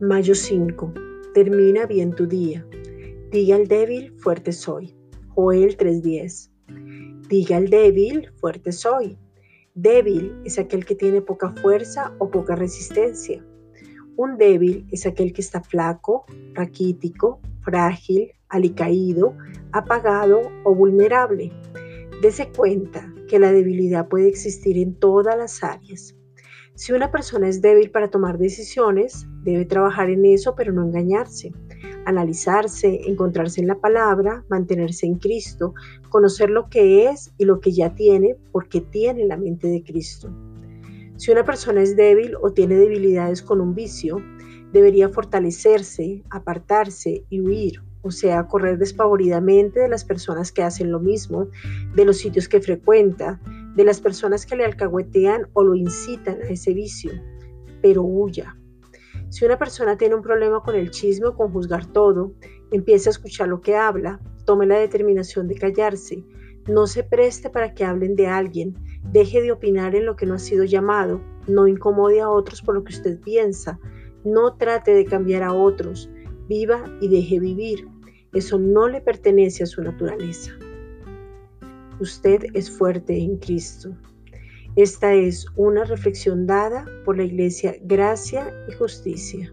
Mayo 5. Termina bien tu día. Diga al débil, fuerte soy. Joel 3:10. Diga al débil, fuerte soy. Débil es aquel que tiene poca fuerza o poca resistencia. Un débil es aquel que está flaco, raquítico, frágil, alicaído, apagado o vulnerable. Dese cuenta que la debilidad puede existir en todas las áreas. Si una persona es débil para tomar decisiones, debe trabajar en eso, pero no engañarse. Analizarse, encontrarse en la palabra, mantenerse en Cristo, conocer lo que es y lo que ya tiene, porque tiene la mente de Cristo. Si una persona es débil o tiene debilidades con un vicio, debería fortalecerse, apartarse y huir, o sea, correr despavoridamente de las personas que hacen lo mismo, de los sitios que frecuenta, de las personas que le alcahuetean o lo incitan a ese vicio, pero huya. Si una persona tiene un problema con el chisme o con juzgar todo, empiece a escuchar lo que habla, tome la determinación de callarse, no se preste para que hablen de alguien, deje de opinar en lo que no ha sido llamado, no incomode a otros por lo que usted piensa, no trate de cambiar a otros, viva y deje vivir. Eso no le pertenece a su naturaleza. Usted es fuerte en Cristo. Esta es una reflexión dada por la Iglesia Gracia y Justicia.